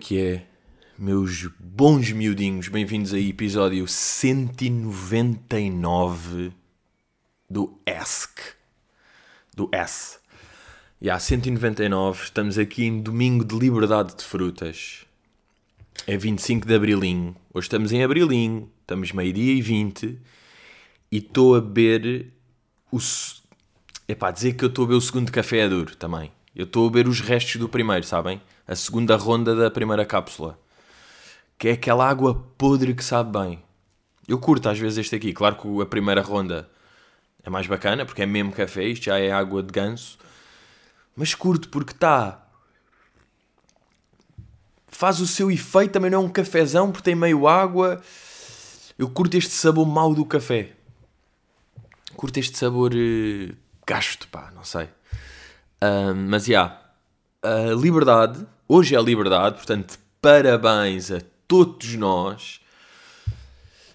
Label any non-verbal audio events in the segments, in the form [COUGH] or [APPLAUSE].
Que é, meus bons miudinhos? Bem-vindos a episódio 199 do ESC. Do S. E há 199, estamos aqui em domingo de liberdade de frutas. É 25 de abrilinho. Hoje estamos em abrilinho, estamos meio-dia e 20 e estou a beber o. É pá, dizer que eu estou a beber o segundo café é duro também. Eu estou a beber os restos do primeiro, sabem? A segunda ronda da primeira cápsula. Que é aquela água podre que sabe bem. Eu curto às vezes este aqui. Claro que a primeira ronda é mais bacana, porque é mesmo café, isto já é água de ganso. Mas curto porque está. Faz o seu efeito, também não é um cafezão, porque tem meio água. Eu curto este sabor mau do café. Curto este sabor uh, gasto, pá, não sei. Uh, mas já, yeah, a liberdade, hoje é a liberdade, portanto, parabéns a todos nós.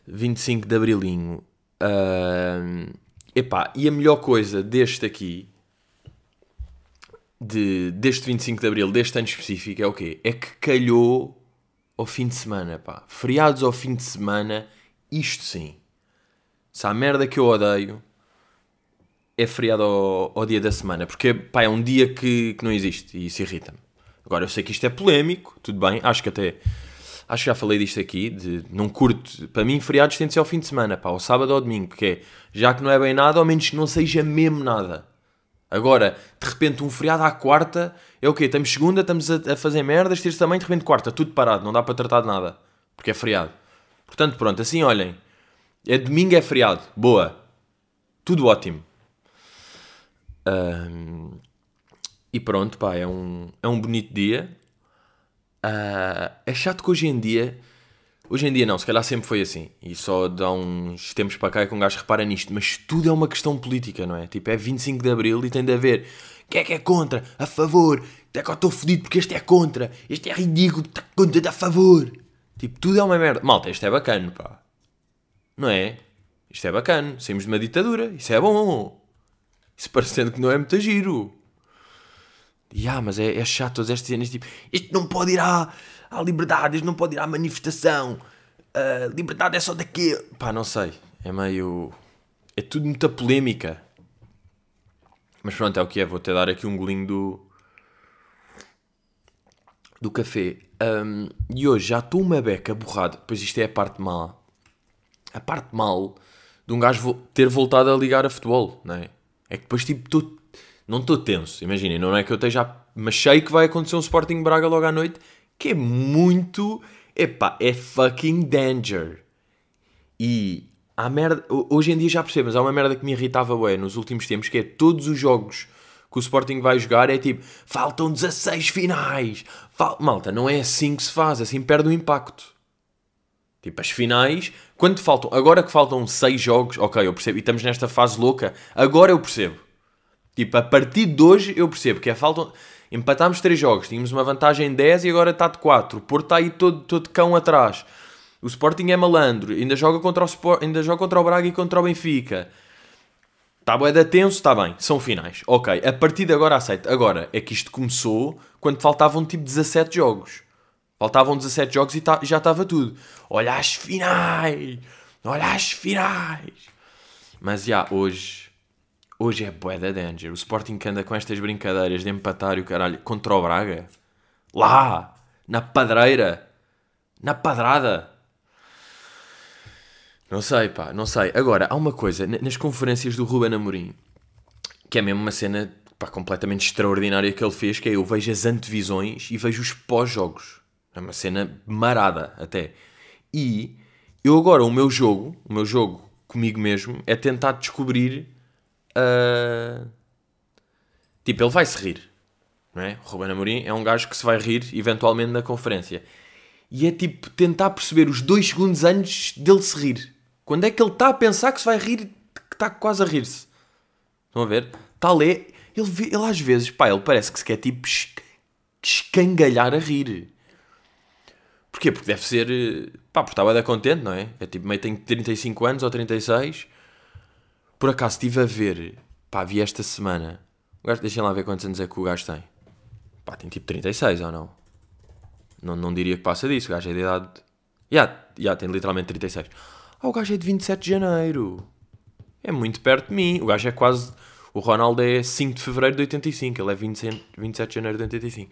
25 de Abrilinho. Uh, epá, e a melhor coisa deste aqui, de, deste 25 de Abril, deste ano específico, é o quê? É que calhou ao fim de semana, pá. Feriados ao fim de semana, isto sim. Se há merda que eu odeio, é feriado ao, ao, dia da semana, porque pá, é um dia que, que não existe e isso irrita-me. Agora eu sei que isto é polémico, tudo bem, acho que até acho que já falei disto aqui, de não curto, para mim feriados tem de ser ao fim de semana, pá, ao sábado ou ao domingo, que é, já que não é bem nada, ao menos que não seja mesmo nada. Agora, de repente, um feriado à quarta, é o quê? Estamos segunda, estamos a, a fazer merdas, terça também, de repente quarta, tudo parado, não dá para tratar de nada, porque é feriado. Portanto, pronto, assim olhem, é domingo, é feriado, boa, tudo ótimo. Um, e pronto, pá, é um, é um bonito dia. Uh, é chato que hoje em dia. Hoje em dia não, se calhar sempre foi assim. E só dá uns tempos para cá é que um gajo repara nisto. Mas tudo é uma questão política, não é? Tipo, é 25 de Abril e tem de haver. Quem é que é contra? A favor? Até que eu estou fodido porque este é contra. Este é ridículo, está contra, a favor. Tipo, tudo é uma merda. Malta, isto é bacana, pá. Não é? Isto é bacana. Saímos de uma ditadura. Isso é bom. Isso parecendo que não é muito giro. E ah, mas é, é chato todas estas cenas tipo, isto não pode ir à, à liberdade, isto não pode ir à manifestação. Uh, liberdade é só daqui. Pá, não sei. É meio. É tudo muita polémica. Mas pronto, é o que é. Vou até dar aqui um golinho do. do café. Um, e hoje já estou uma beca borrada. Pois isto é a parte má. A parte mal de um gajo ter voltado a ligar a futebol, não é? É que depois, tipo, tô, não estou tenso. Imaginem, não é que eu esteja. Mas sei que vai acontecer um Sporting Braga logo à noite, que é muito. Epá, é fucking danger. E há merda. Hoje em dia já percebo, mas há uma merda que me irritava, ué, nos últimos tempos, que é todos os jogos que o Sporting vai jogar é tipo, faltam 16 finais. Fal... Malta, não é assim que se faz, assim perde o impacto. Tipo, as finais, quando faltam, agora que faltam 6 jogos, ok, eu percebo, e estamos nesta fase louca, agora eu percebo. Tipo, a partir de hoje eu percebo que é faltam. Empatámos 3 jogos, tínhamos uma vantagem em 10 e agora está de 4. O Porto está aí todo, todo cão atrás. O Sporting é malandro, ainda joga contra o, Sport, ainda joga contra o Braga e contra o Benfica. Está bem da tenso, está bem, são finais. Ok, a partir de agora aceito. Agora, é que isto começou quando faltavam tipo 17 jogos. Faltavam 17 jogos e tá, já estava tudo. Olha as finais! Olha as finais! Mas já, hoje. Hoje é bué da danger. O Sporting que anda com estas brincadeiras de empatar e o caralho contra o Braga. Lá! Na padreira! Na padrada! Não sei, pá, não sei. Agora, há uma coisa, nas conferências do Ruben Amorim, que é mesmo uma cena pá, completamente extraordinária que ele fez, que é eu vejo as antevisões e vejo os pós-jogos. É uma cena marada até. E eu agora, o meu jogo, o meu jogo comigo mesmo, é tentar descobrir. Uh... Tipo, ele vai se rir. Não é? O Ruben Amorim é um gajo que se vai rir eventualmente na conferência. E é tipo tentar perceber os dois segundos antes dele se rir. Quando é que ele está a pensar que se vai rir, que está quase a rir-se. Estão a ver? Tal é. Ele, ele às vezes, pá, ele parece que se quer tipo escangalhar a rir. Porquê? Porque deve ser. Eh, pá, porque estava contente, não é? É tipo, meio tem 35 anos ou 36. Por acaso estive a ver. Pá, vi esta semana. O deixem lá ver quantos anos é que o gajo tem. Pá, tem tipo 36 ou não? Não, não diria que passa disso. O gajo é de idade. Já, já tem literalmente 36. Ah, o gajo é de 27 de janeiro. É muito perto de mim. O gajo é quase. O Ronaldo é 5 de fevereiro de 85. Ele é 20, 27 de janeiro de 85.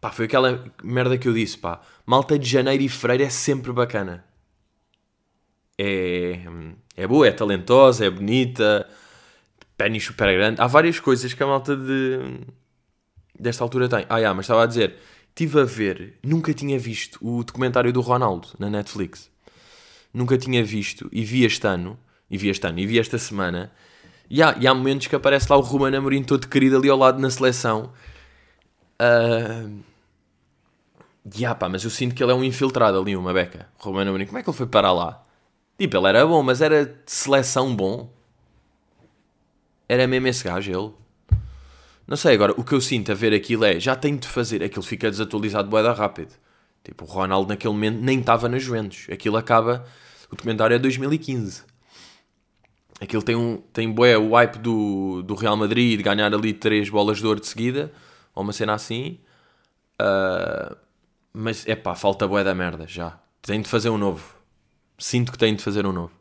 Pá, foi aquela merda que eu disse, pá. Malta de janeiro e fevereiro é sempre bacana. É, é boa, é talentosa, é bonita, pênis super grande. Há várias coisas que a malta de, desta altura tem. Ah, yeah, mas estava a dizer, estive a ver, nunca tinha visto o documentário do Ronaldo na Netflix. Nunca tinha visto e vi este ano, e vi este ano, e vi esta semana. E há, e há momentos que aparece lá o Ruben Amorim todo querido ali ao lado na seleção. Uh... Yeah, pá, mas eu sinto que ele é um infiltrado ali, uma beca. O Ruben Amorim, como é que ele foi parar lá? Tipo, ele era bom, mas era de seleção bom. Era mesmo esse gajo, ele. Não sei, agora, o que eu sinto a ver aquilo é, já tenho de fazer, aquilo fica desatualizado boeda rápido. Tipo, o Ronaldo naquele momento nem estava na Juventus. Aquilo acaba, o documentário é 2015. Aquilo tem um, tem bué, o hype do, do Real Madrid de ganhar ali três bolas de ouro de seguida, ou uma cena assim. Uh, mas, é pá, falta bué da merda, já. Tenho de fazer um novo sinto que tenho de fazer um novo.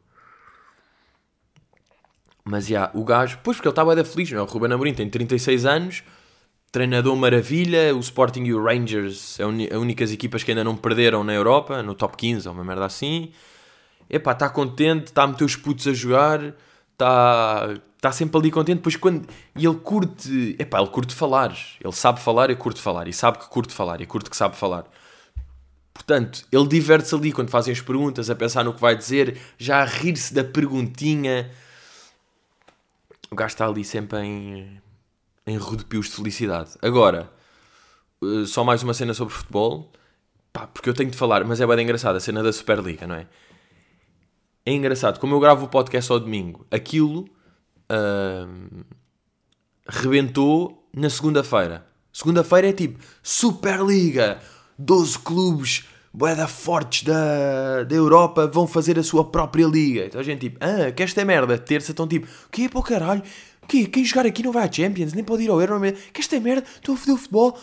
Mas já, yeah, o gajo, pois porque ele estava da feliz, não é? O Ruben Amorim tem 36 anos, treinador maravilha, o Sporting e o Rangers, é as únicas equipas que ainda não perderam na Europa, no top 15 ou uma merda assim. Epá, está contente, está a meter os putos a jogar, está tá sempre ali contente, pois quando... E ele curte, epá, ele curte falar, ele sabe falar e curte falar, e sabe que curte falar, e curte que sabe falar. Portanto, ele diverte-se ali quando fazem as perguntas, a pensar no que vai dizer, já a rir-se da perguntinha. O gajo está ali sempre em, em rodopios de felicidade. Agora, eh, só mais uma cena sobre futebol. Pá, porque eu tenho de falar, mas é bem engraçado a cena da Superliga, não é? É engraçado, como eu gravo o podcast ao domingo, aquilo uh, rebentou na segunda-feira. Segunda-feira é tipo Superliga, 12 clubes boeda fortes da, da Europa vão fazer a sua própria liga. Então a gente tipo, ah, que esta é merda. Terça estão tipo, que é para o caralho? Que, quem jogar aqui não vai à Champions, nem pode ir ao Euro. Que esta é merda, estou a foder o futebol.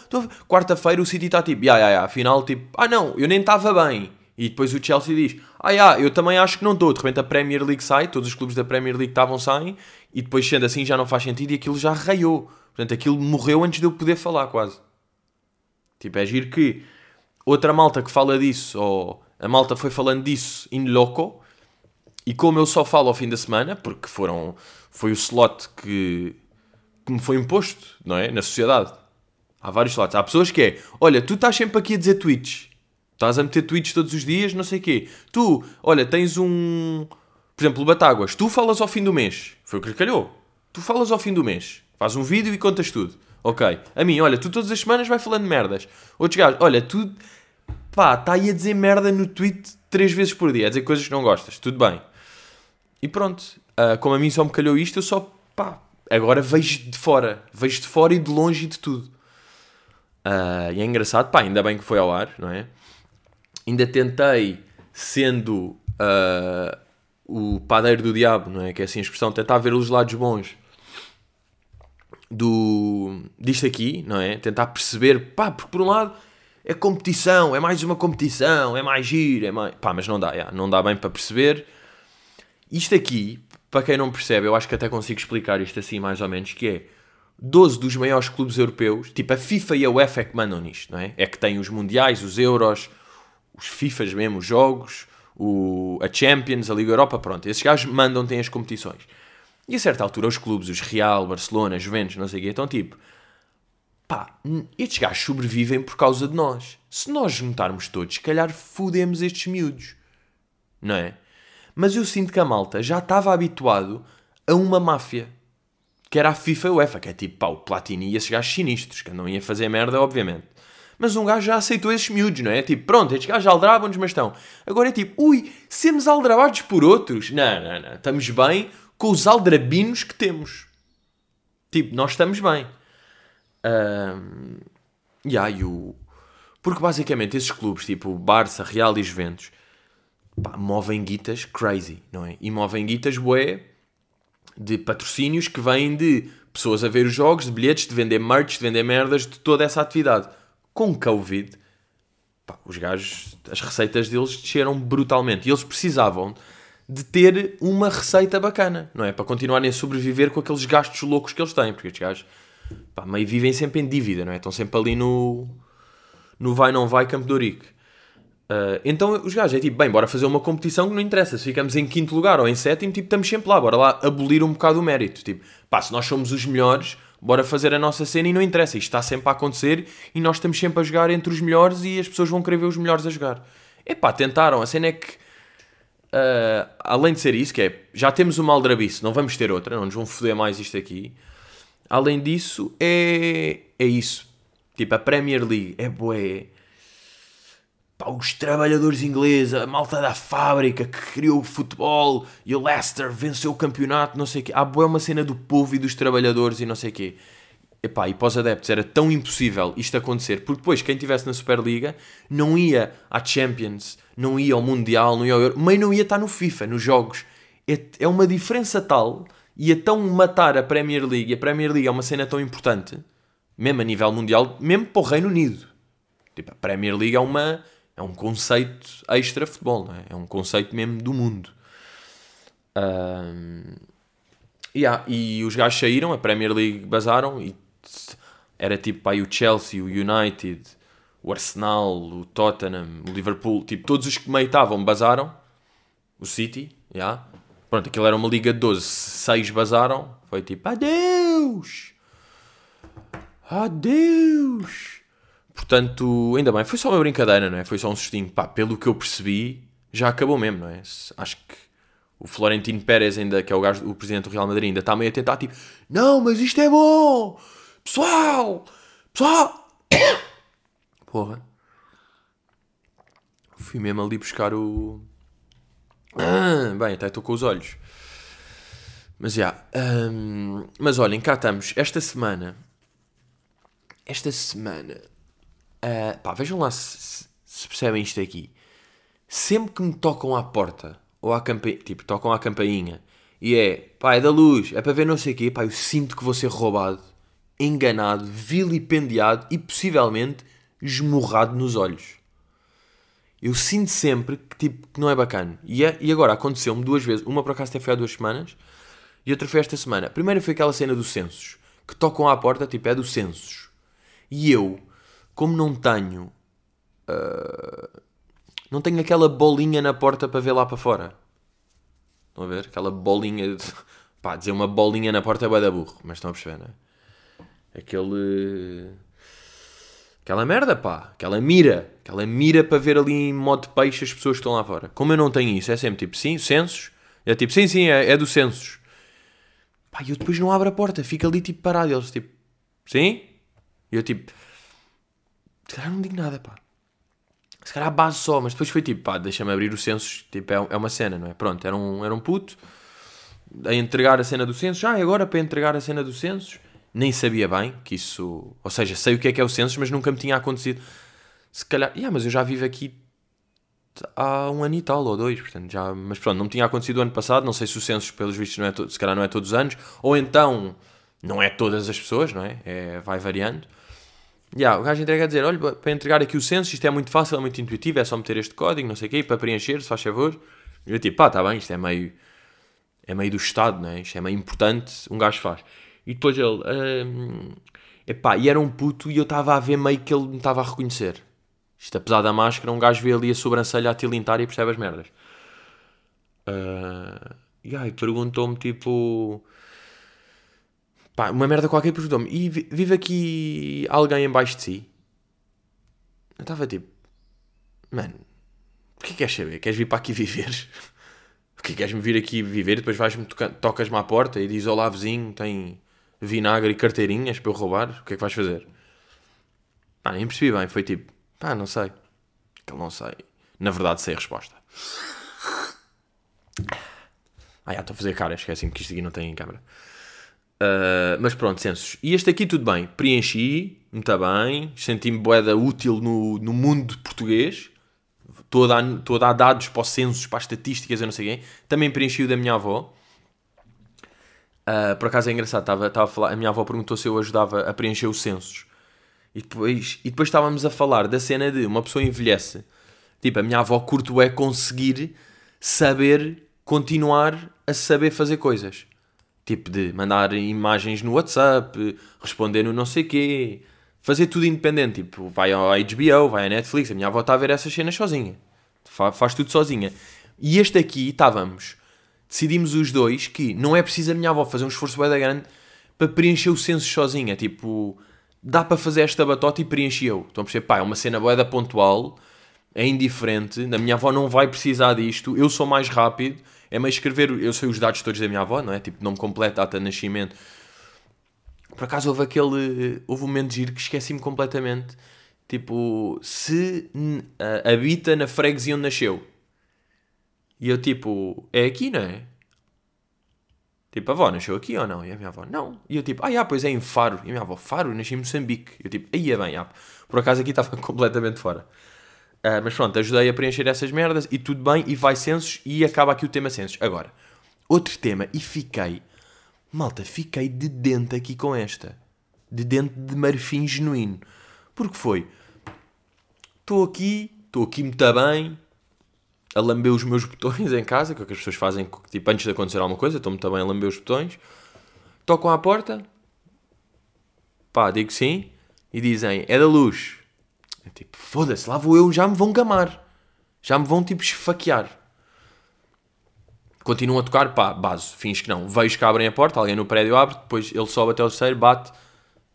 Quarta-feira o City está tipo, ya, ya, ya. Afinal, tipo, ah não, eu nem estava bem. E depois o Chelsea diz, ah, ya, eu também acho que não estou. De repente a Premier League sai, todos os clubes da Premier League estavam saem. E depois sendo assim já não faz sentido e aquilo já raiou. Portanto, aquilo morreu antes de eu poder falar quase. Tipo, é giro que outra malta que fala disso, ou a malta foi falando disso in loco, e como eu só falo ao fim da semana, porque foram, foi o slot que, que me foi imposto, não é? Na sociedade. Há vários slots. Há pessoas que é, olha, tu estás sempre aqui a dizer tweets. Estás a meter tweets todos os dias, não sei o quê. Tu, olha, tens um... Por exemplo, Batáguas. Tu falas ao fim do mês. Foi o que lhe calhou. Tu falas ao fim do mês. Faz um vídeo e contas tudo. Ok. A mim, olha, tu todas as semanas vai falando merdas. Outros gajos, olha, tu pá, está aí a dizer merda no tweet três vezes por dia, a dizer coisas que não gostas, tudo bem. E pronto, uh, como a mim só me calhou isto, eu só, pá, agora vejo de fora, vejo de fora e de longe de tudo. Uh, e é engraçado, pá, ainda bem que foi ao ar, não é? Ainda tentei, sendo uh, o padeiro do diabo, não é? Que é assim a expressão, tentar ver os lados bons do, disto aqui, não é? Tentar perceber, pá, porque por um lado é competição, é mais uma competição, é mais giro, é mais... Pá, mas não dá, não dá bem para perceber. Isto aqui, para quem não percebe, eu acho que até consigo explicar isto assim mais ou menos, que é 12 dos maiores clubes europeus, tipo a FIFA e a UEFA é que mandam nisto, não é? É que tem os mundiais, os euros, os FIFAs mesmo, os jogos, o, a Champions, a Liga Europa, pronto. Esses gajos mandam, têm as competições. E a certa altura os clubes, os Real, Barcelona, Juventus, não sei o quê, estão tipo pá, estes gajos sobrevivem por causa de nós. Se nós juntarmos todos, se calhar fudemos estes miúdos. Não é? Mas eu sinto que a malta já estava habituado a uma máfia. Que era a FIFA e a UEFA, que é tipo, pá, o Platini e esses gajos sinistros, que não ia fazer merda, obviamente. Mas um gajo já aceitou esses miúdos, não é? Tipo, pronto, estes gajos aldrabam-nos, mas estão. Agora é tipo, ui, sermos aldrabados por outros. Não, não, não. Estamos bem com os aldrabinos que temos. Tipo, nós estamos bem. Um, yeah, o... Porque basicamente esses clubes, tipo Barça, Real e Juventus, pá, movem guitas crazy, não é? E movem guitas bué de patrocínios que vêm de pessoas a ver os jogos, de bilhetes, de vender merch, de vender merdas, de toda essa atividade. Com Covid, pá, os gajos, as receitas deles desceram brutalmente. E eles precisavam de ter uma receita bacana, não é? Para continuarem a sobreviver com aqueles gastos loucos que eles têm, porque estes gajos pá, meio vivem sempre em dívida, não é? Estão sempre ali no, no vai não vai Campo de Ourique. Uh, então os gajos é tipo, bem, bora fazer uma competição que não interessa, se ficamos em quinto lugar ou em sétimo, tipo, estamos sempre lá, bora lá abolir um bocado o mérito. Tipo, pá, se nós somos os melhores, bora fazer a nossa cena e não interessa, isto está sempre a acontecer e nós estamos sempre a jogar entre os melhores e as pessoas vão querer ver os melhores a jogar. Epá, tentaram, a cena é que uh, além de ser isso, que é já temos uma aldrabice, não vamos ter outra, não nos vão foder mais isto aqui. Além disso, é, é isso. Tipo, a Premier League é boé. Pá, os trabalhadores ingleses, a malta da fábrica que criou o futebol e o Leicester venceu o campeonato, não sei o quê. Há boé uma cena do povo e dos trabalhadores e não sei o quê. Epá, e para os adeptos era tão impossível isto acontecer, porque depois quem estivesse na Superliga não ia à Champions, não ia ao Mundial, não ia ao Euro, mas não ia estar no FIFA, nos jogos. É, é uma diferença tal, ia tão matar a Premier League, e a Premier League é uma cena tão importante, mesmo a nível mundial, mesmo para o Reino Unido. Tipo, a Premier League é, uma, é um conceito extra futebol, não é? é um conceito mesmo do mundo. Um, yeah, e os gajos saíram, a Premier League basaram e era tipo aí o Chelsea, o United, o Arsenal, o Tottenham, o Liverpool, tipo, todos os que meio estavam basaram, o City, já. Yeah. Pronto, aquilo era uma liga de 12, seis basaram, foi tipo, adeus! Adeus! Portanto, ainda bem, foi só uma brincadeira, não é? Foi só um sustinho, pá, pelo que eu percebi, já acabou mesmo, não é? Acho que o Florentino Pérez ainda, que é o, gajo, o presidente do Real Madrid, ainda está meio a tentar, tipo, não, mas isto é bom! Pessoal! Pessoal! Porra. Fui mesmo ali buscar o. Ah, bem, até estou com os olhos. Mas já. Yeah, um, mas olhem, cá estamos. Esta semana. Esta semana. Uh, pá, vejam lá se, se, percebem isto aqui. Sempre que me tocam à porta, ou à campainha, tipo, tocam à campainha, e é, pá, é da luz, é para ver não sei o quê, pá, eu sinto que vou ser roubado enganado, vilipendiado e possivelmente esmurrado nos olhos. Eu sinto sempre que, tipo, que não é bacana. E, é, e agora aconteceu-me duas vezes. Uma por acaso até foi há duas semanas e outra foi esta semana. A primeira foi aquela cena dos censos. Que tocam à porta, tipo, é dos censos. E eu, como não tenho... Uh, não tenho aquela bolinha na porta para ver lá para fora. Estão a ver? Aquela bolinha de... Pá, dizer uma bolinha na porta é bué burro. Mas estão a perceber, não é? Aquele. Aquela merda, pá. Aquela mira. Aquela mira para ver ali em modo de peixe as pessoas que estão lá fora. Como eu não tenho isso, é sempre tipo, sim, censos. É tipo, sim, sim, é, é do censos. Pá, e eu depois não abro a porta, fico ali tipo parado. E eles tipo, sim? E eu tipo, se calhar não digo nada, pá. Se calhar a base só, mas depois foi tipo, pá, deixa-me abrir o censos. Tipo, é, é uma cena, não é? Pronto, era um, era um puto a entregar a cena do censos. Ah, agora para entregar a cena do censos nem sabia bem que isso. Ou seja, sei o que é que é o census, mas nunca me tinha acontecido. Se calhar. Yeah, mas eu já vivo aqui há um ano e tal, ou dois, portanto já. Mas pronto, não me tinha acontecido o ano passado. Não sei se o census, pelos vistos, não é to... se calhar não é todos os anos, ou então não é todas as pessoas, não é? é vai variando. Yeah, o gajo entrega a dizer: olha, para entregar aqui o censo, isto é muito fácil, é muito intuitivo, é só meter este código, não sei o quê, para preencher, se faz favor. Eu tipo, pá, está bem, isto é meio. É meio do Estado, não é? Isto é meio importante, um gajo faz. E depois ele. Um, epá, e era um puto e eu estava a ver meio que ele me estava a reconhecer. Isto, apesar da máscara, um gajo vê ali a sobrancelha a tilintar e percebe as merdas. Uh, e aí perguntou-me tipo. Pá, uma merda qualquer perguntou-me: e vive aqui alguém embaixo de si? Eu estava tipo: Mano, o que queres saber? Queres vir para aqui viver? [LAUGHS] O que queres-me vir aqui viver? Depois vais-me tocas-me à porta e dizes: Olá, vizinho, tem vinagre e carteirinhas para eu roubar, o que é que vais fazer? Pá, nem percebi bem, foi tipo, pá, não sei. Que não sei. Na verdade, sei a resposta. Ah, já estou a fazer cara, esqueci-me que isto aqui não tem em câmera. Uh, mas pronto, censos. E este aqui tudo bem. Preenchi, muito bem. Senti-me boeda útil no, no mundo português. Estou a, dar, estou a dar dados para os censos, para as estatísticas, eu não sei quem. Também preenchi o da minha avó. Uh, por acaso é engraçado, estava, estava a falar, a minha avó perguntou se eu ajudava a preencher os censos. E depois, e depois estávamos a falar da cena de uma pessoa envelhece. Tipo, a minha avó curto é conseguir saber continuar a saber fazer coisas. Tipo, de mandar imagens no WhatsApp, responder no não sei quê, fazer tudo independente. Tipo, vai ao HBO, vai à Netflix. A minha avó está a ver essas cenas sozinha. Faz, faz tudo sozinha. E este aqui, estávamos, decidimos os dois que não é preciso a minha avó fazer um esforço bem grande para preencher o censo sozinha. Tipo, dá para fazer esta batota e preenchi eu. Estão a perceber? Pá, é uma cena boeda pontual, é indiferente, a minha avó não vai precisar disto, eu sou mais rápido, é meio escrever, eu sei os dados todos da minha avó, não é? Tipo, nome completo, data de nascimento. Por acaso houve aquele, houve um momento de giro que esqueci-me completamente. Tipo, se uh, habita na freguesia onde nasceu. E eu tipo, é aqui, não é? Tipo, a avó nasceu aqui ou não? E a minha avó, não. E eu tipo, ah, já, pois é em Faro. E a minha avó, Faro, nasci em Moçambique. Eu tipo, aí é bem, já. Por acaso aqui estava [LAUGHS] completamente fora. Uh, mas pronto, ajudei a preencher essas merdas e tudo bem, e vai censos e acaba aqui o tema censos. Agora, outro tema, e fiquei, malta, fiquei de dente aqui com esta. De dente de marfim genuíno. Porque foi, estou aqui, estou aqui muito bem, a lamber os meus botões em casa, que é o que as pessoas fazem tipo, antes de acontecer alguma coisa, estou-me também a lamber os botões. Tocam à porta, pá, digo sim, e dizem, é da luz. É tipo, foda-se, lá vou eu, já me vão gamar. Já me vão, tipo, esfaquear. Continuam a tocar, pá, base, fins que não. Vejo que abrem a porta, alguém no prédio abre, depois ele sobe até o terceiro, bate,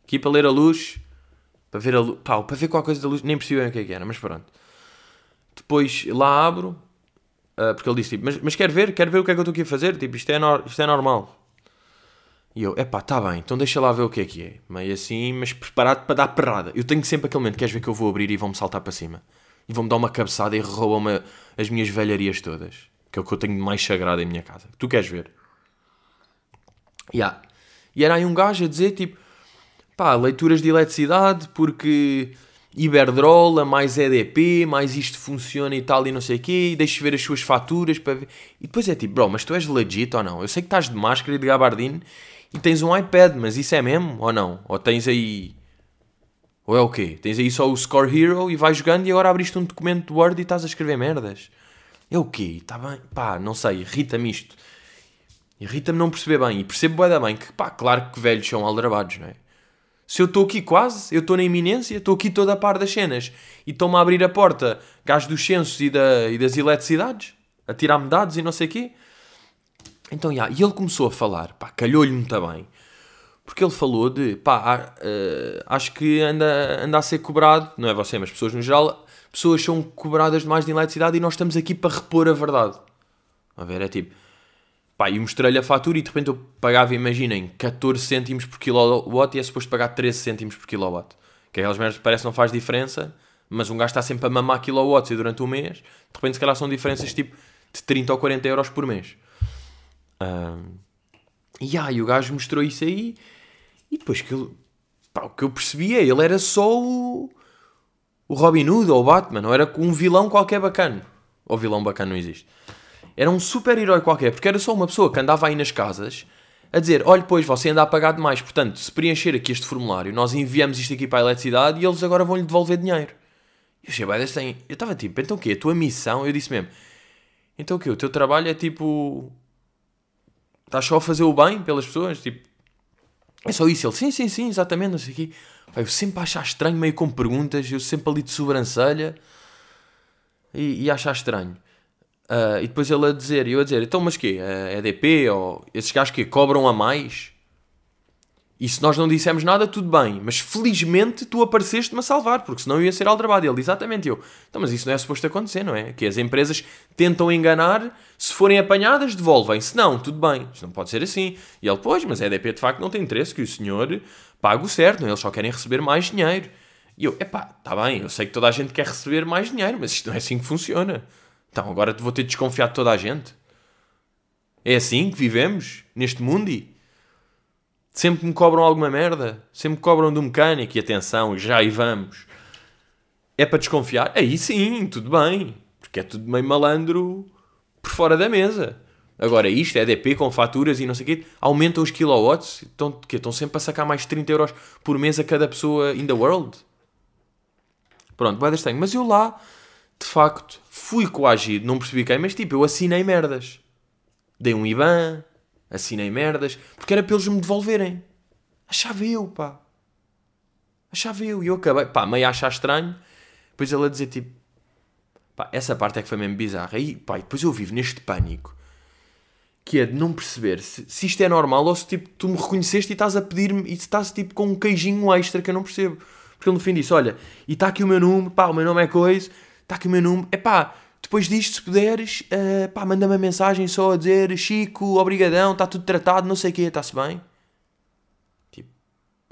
aqui para ler a luz, para ver a luz, pá, para ver qualquer coisa da luz, nem percebi bem o que é que era, mas pronto. Depois lá abro, Uh, porque ele disse tipo, mas, mas quer ver? Quer ver o que é que eu estou aqui a fazer? Tipo, isto é, no, isto é normal. E eu, epá, tá bem, então deixa lá ver o que é que é. Meio assim, mas preparado para dar perrada. Eu tenho sempre aquele momento, queres ver que eu vou abrir e vão-me saltar para cima? E vão-me dar uma cabeçada e roubam-me as minhas velharias todas. Que é o que eu tenho de mais sagrado em minha casa. Tu queres ver? Yeah. E era aí um gajo a dizer, tipo, pá, leituras de eletricidade, porque Iberdrola, mais EDP, mais isto funciona e tal e não sei o quê, e deixa ver as suas faturas para ver. E depois é tipo, bro, mas tu és legit ou não? Eu sei que estás de máscara e de gabardine e tens um iPad, mas isso é mesmo ou não? Ou tens aí. Ou é o quê? Tens aí só o Score Hero e vais jogando e agora abriste um documento de Word e estás a escrever merdas. É o quê? Está bem? Pá, não sei, irrita-me isto. Irrita-me não perceber bem. E percebo bem, que, pá, claro que velhos são aldrabados, não é? Se eu estou aqui quase, eu estou na iminência, estou aqui toda a par das cenas e estão-me a abrir a porta, gajo dos censos e, da, e das eletricidades, a tirar-me dados e não sei o quê. Então, yeah, e ele começou a falar, pá, calhou-lhe muito bem. Porque ele falou de, pá, uh, acho que anda, anda a ser cobrado, não é você, mas pessoas no geral, pessoas são cobradas demais de eletricidade e nós estamos aqui para repor a verdade. A ver, é tipo, Pá, e mostrei-lhe a fatura e de repente eu pagava, imaginem, 14 cêntimos por kilowatt e é suposto pagar 13 cêntimos por kilowatt. Que aquelas merdas parece que não faz diferença, mas um gajo está sempre a mamar kilowatts e durante um mês, de repente se calhar são diferenças tipo de 30 ou 40 euros por mês. Um, e aí o gajo mostrou isso aí e depois que ele, pá, o que eu percebi é ele era só o, o Robin Hood ou o Batman, ou era um vilão qualquer bacana. Ou vilão bacana não existe. Era um super-herói qualquer, porque era só uma pessoa que andava aí nas casas a dizer: olha, pois você anda a pagar demais, portanto, se preencher aqui este formulário, nós enviamos isto aqui para a eletricidade e eles agora vão-lhe devolver dinheiro. E eu achei, bem, assim, eu estava tipo, então o quê? A tua missão, eu disse mesmo, então o quê? O teu trabalho é tipo. Estás só a fazer o bem pelas pessoas? Tipo, é só isso. Ele, sim, sim, sim, exatamente, não sei o quê. Eu sempre achar estranho, meio com perguntas, eu sempre ali de sobrancelha e, e achar estranho. Uh, e depois ele a dizer, e eu a dizer, então mas quê? A EDP ou esses gajos que cobram a mais? E se nós não dissemos nada, tudo bem. Mas felizmente tu apareceste-me a salvar, porque senão ia ser aldrabado. Ele, exatamente, eu. Então, mas isso não é suposto acontecer, não é? Que as empresas tentam enganar, se forem apanhadas, devolvem. Se não, tudo bem. Isto não pode ser assim. E ele, pois, mas a EDP de facto não tem interesse que o senhor pague o certo, não? É? eles só querem receber mais dinheiro. E eu, epá, está bem, eu sei que toda a gente quer receber mais dinheiro, mas isto não é assim que funciona. Então agora vou ter de desconfiar de toda a gente. É assim que vivemos neste mundo? Sempre me cobram alguma merda. Sempre me cobram do mecânico. E atenção, já aí vamos. É para desconfiar? Aí sim, tudo bem. Porque é tudo meio malandro por fora da mesa. Agora isto, EDP com faturas e não sei o quê, aumentam os kilowatts. Estão, estão sempre a sacar mais de 30 euros por mês a cada pessoa in the world. Pronto, boeda estranho. Mas eu lá, de facto, fui coagido, não percebi quem, mas tipo, eu assinei merdas. Dei um IBAN, assinei merdas, porque era para eles me devolverem. Achava eu, pá. Achava eu. E eu acabei, pá, meio a achar estranho. Depois ele a dizer tipo, pá, essa parte é que foi mesmo bizarra. E pá, depois eu vivo neste pânico que é de não perceber se, se isto é normal ou se tipo, tu me reconheceste e estás a pedir-me e estás tipo com um queijinho extra que eu não percebo. Porque ele no fim disse: Olha, e está aqui o meu número, pá, o meu nome é coisa, está aqui o meu número, é depois disto, se puderes, uh, pá, manda-me uma mensagem só a dizer Chico, obrigadão, está tudo tratado, não sei o quê, está-se bem? Tipo,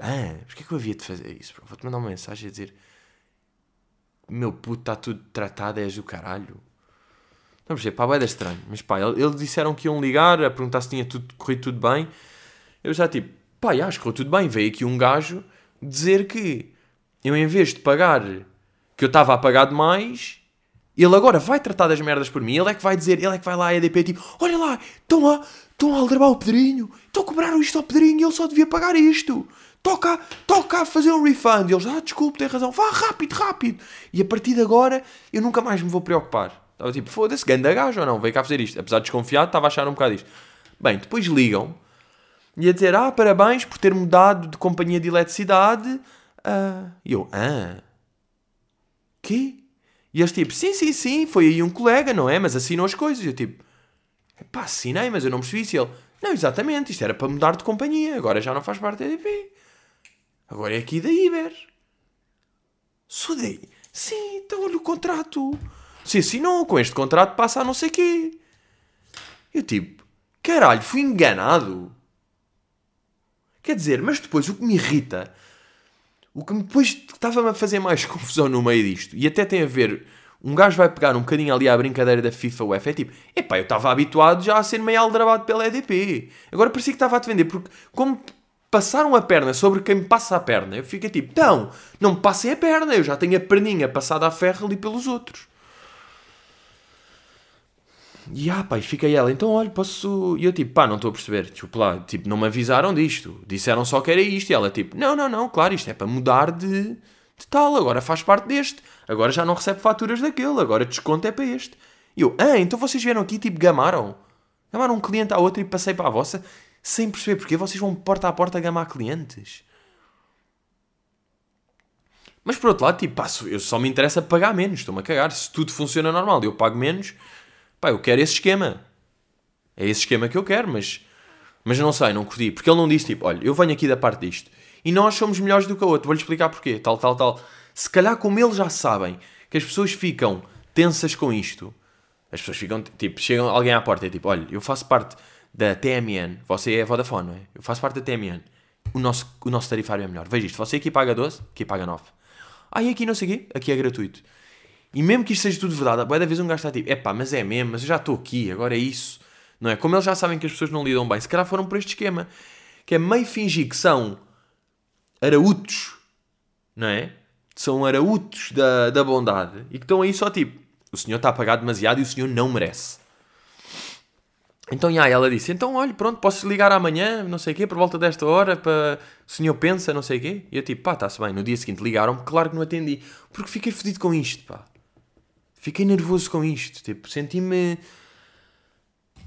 ah, porquê é que eu havia de fazer isso? Vou-te mandar uma mensagem a dizer: Meu puto, está tudo tratado, és o caralho. Não percebo, pá, é estranho. Mas pá, eles disseram que iam ligar a perguntar se tinha tudo, corrido tudo bem. Eu já tipo, pá, acho que correu tudo bem. Veio aqui um gajo dizer que eu, em vez de pagar, que eu estava a pagar demais, ele agora vai tratar das merdas por mim. Ele é que vai dizer, ele é que vai lá a EDP tipo, olha lá, estão a, estão a aldrabar o Pedrinho, estão a cobrar isto ao Pedrinho ele só devia pagar isto. Toca, toca a fazer um refund. E eles, ah, desculpe, tem razão, vá rápido, rápido. E a partir de agora eu nunca mais me vou preocupar. Estava tipo, foda-se, ganda gajo ou não? Veio cá fazer isto. Apesar de desconfiado, estava a achar um bocado isto. Bem, depois ligam e a dizer, ah, parabéns por ter mudado de companhia de eletricidade. Uh, e eu, ah, quê? E eles tipo, sim, sim, sim, foi aí um colega, não é? Mas assinou as coisas. E eu tipo, pá, assinei, mas eu não percebi se ele... Não, exatamente, isto era para mudar de companhia, agora já não faz parte da EDP. Agora é aqui da Iber. Sou daí? Sim, então olha o contrato se assinou com este contrato passa a não sei quê. Eu tipo, caralho, fui enganado. Quer dizer, mas depois o que me irrita, o que depois estava-me a fazer mais [LAUGHS] confusão no meio disto, e até tem a ver, um gajo vai pegar um bocadinho ali à brincadeira da FIFA UEFA, é tipo, epá, eu estava habituado já a ser meio aldrabado pela EDP. Agora parecia que estava a te vender, porque como passaram a perna sobre quem me passa a perna, eu fico tipo, não, não me passem a perna, eu já tenho a perninha passada a ferro ali pelos outros. E ah, pá, e fica ela, então olha, posso. E eu tipo, pá, não estou a perceber, tipo lá, tipo, não me avisaram disto, disseram só que era isto. E ela tipo, não, não, não, claro, isto é para mudar de, de tal, agora faz parte deste, agora já não recebe faturas daquele, agora desconto é para este. E eu, ah, então vocês vieram aqui tipo gamaram? Gamaram um cliente à outra e passei para a vossa, sem perceber porque vocês vão porta a porta gamar clientes. Mas por outro lado, tipo, pá, eu só me interessa pagar menos, estou-me a cagar. Se tudo funciona normal eu pago menos Pá, eu quero esse esquema. É esse esquema que eu quero, mas, mas não sei, não curti. Porque ele não disse tipo, olha, eu venho aqui da parte disto e nós somos melhores do que o outro, vou-lhe explicar porquê, tal, tal, tal. Se calhar, como eles já sabem que as pessoas ficam tensas com isto, as pessoas ficam, tipo, chegam alguém à porta e é tipo, olha, eu faço parte da TMN, você é Vodafone, não é? Eu faço parte da TMN, o nosso, o nosso tarifário é melhor. Veja isto, você aqui paga 12, aqui paga 9. Ah, e aqui não sei o quê, aqui é gratuito. E mesmo que isto seja tudo verdade, a da vez um gajo está tipo, é pá, mas é mesmo, mas eu já estou aqui, agora é isso. Não é? Como eles já sabem que as pessoas não lidam bem, se calhar foram por este esquema, que é meio fingir que são araútos, não é? São araútos da, da bondade e que estão aí só tipo, o senhor está a pagar demasiado e o senhor não merece. Então, já, ela disse, então, olha, pronto, posso ligar amanhã, não sei o quê, por volta desta hora, para o senhor pensa, não sei o quê. E eu tipo, pá, está-se bem. No dia seguinte ligaram-me, claro que não atendi, porque fiquei fodido com isto, pá. Fiquei nervoso com isto. Tipo, senti-me.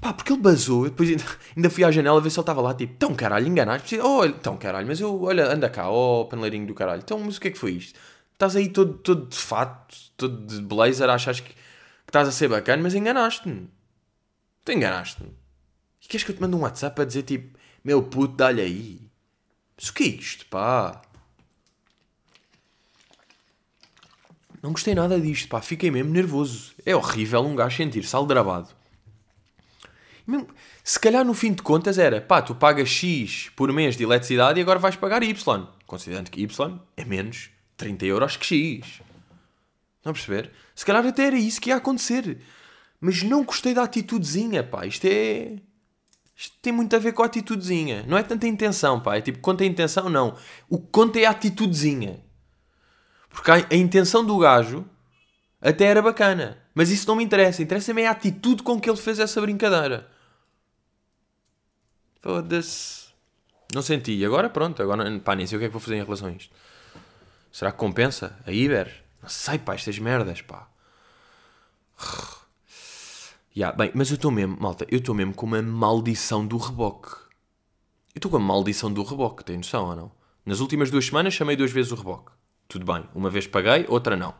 Pá, porque ele basou. Depois [LAUGHS] ainda fui à janela ver se ele estava lá. Tipo, tão caralho, enganaste. Oh, tão caralho, mas eu, olha, anda cá, oh, paneleirinho do caralho. Então, mas o que é que foi isto? Estás aí todo, todo de fato, todo de blazer, achas que, que estás a ser bacana, mas enganaste-me. Tu enganaste-me. E queres que eu te mande um WhatsApp a dizer tipo, meu puto, dá-lhe aí? Mas o que é isto, pá? Não gostei nada disto, pá. Fiquei mesmo nervoso. É horrível um gajo sentir-se aldrabado. Se calhar no fim de contas era, pá, tu pagas X por mês de eletricidade e agora vais pagar Y. Considerando que Y é menos 30 euros que X. Não perceber? Se calhar até era isso que ia acontecer. Mas não gostei da atitudezinha, pá. Isto é. Isto tem muito a ver com a atitudezinha. Não é tanta intenção, pá. É tipo, conta a intenção, não. O que conta é a atitudezinha. Porque a, a intenção do gajo até era bacana. Mas isso não me interessa. Interessa-me a atitude com que ele fez essa brincadeira. Foda-se. Não senti. Agora pronto. Agora pá, nem sei o que é que vou fazer em relação a isto. Será que compensa? A Iber? Não sei, pá, estas merdas, pá. Yeah, bem, mas eu estou mesmo, malta, eu estou mesmo com uma maldição do reboque. Eu estou com a maldição do reboque, tem noção ou não? Nas últimas duas semanas chamei duas vezes o reboque. Tudo bem, uma vez paguei, outra não.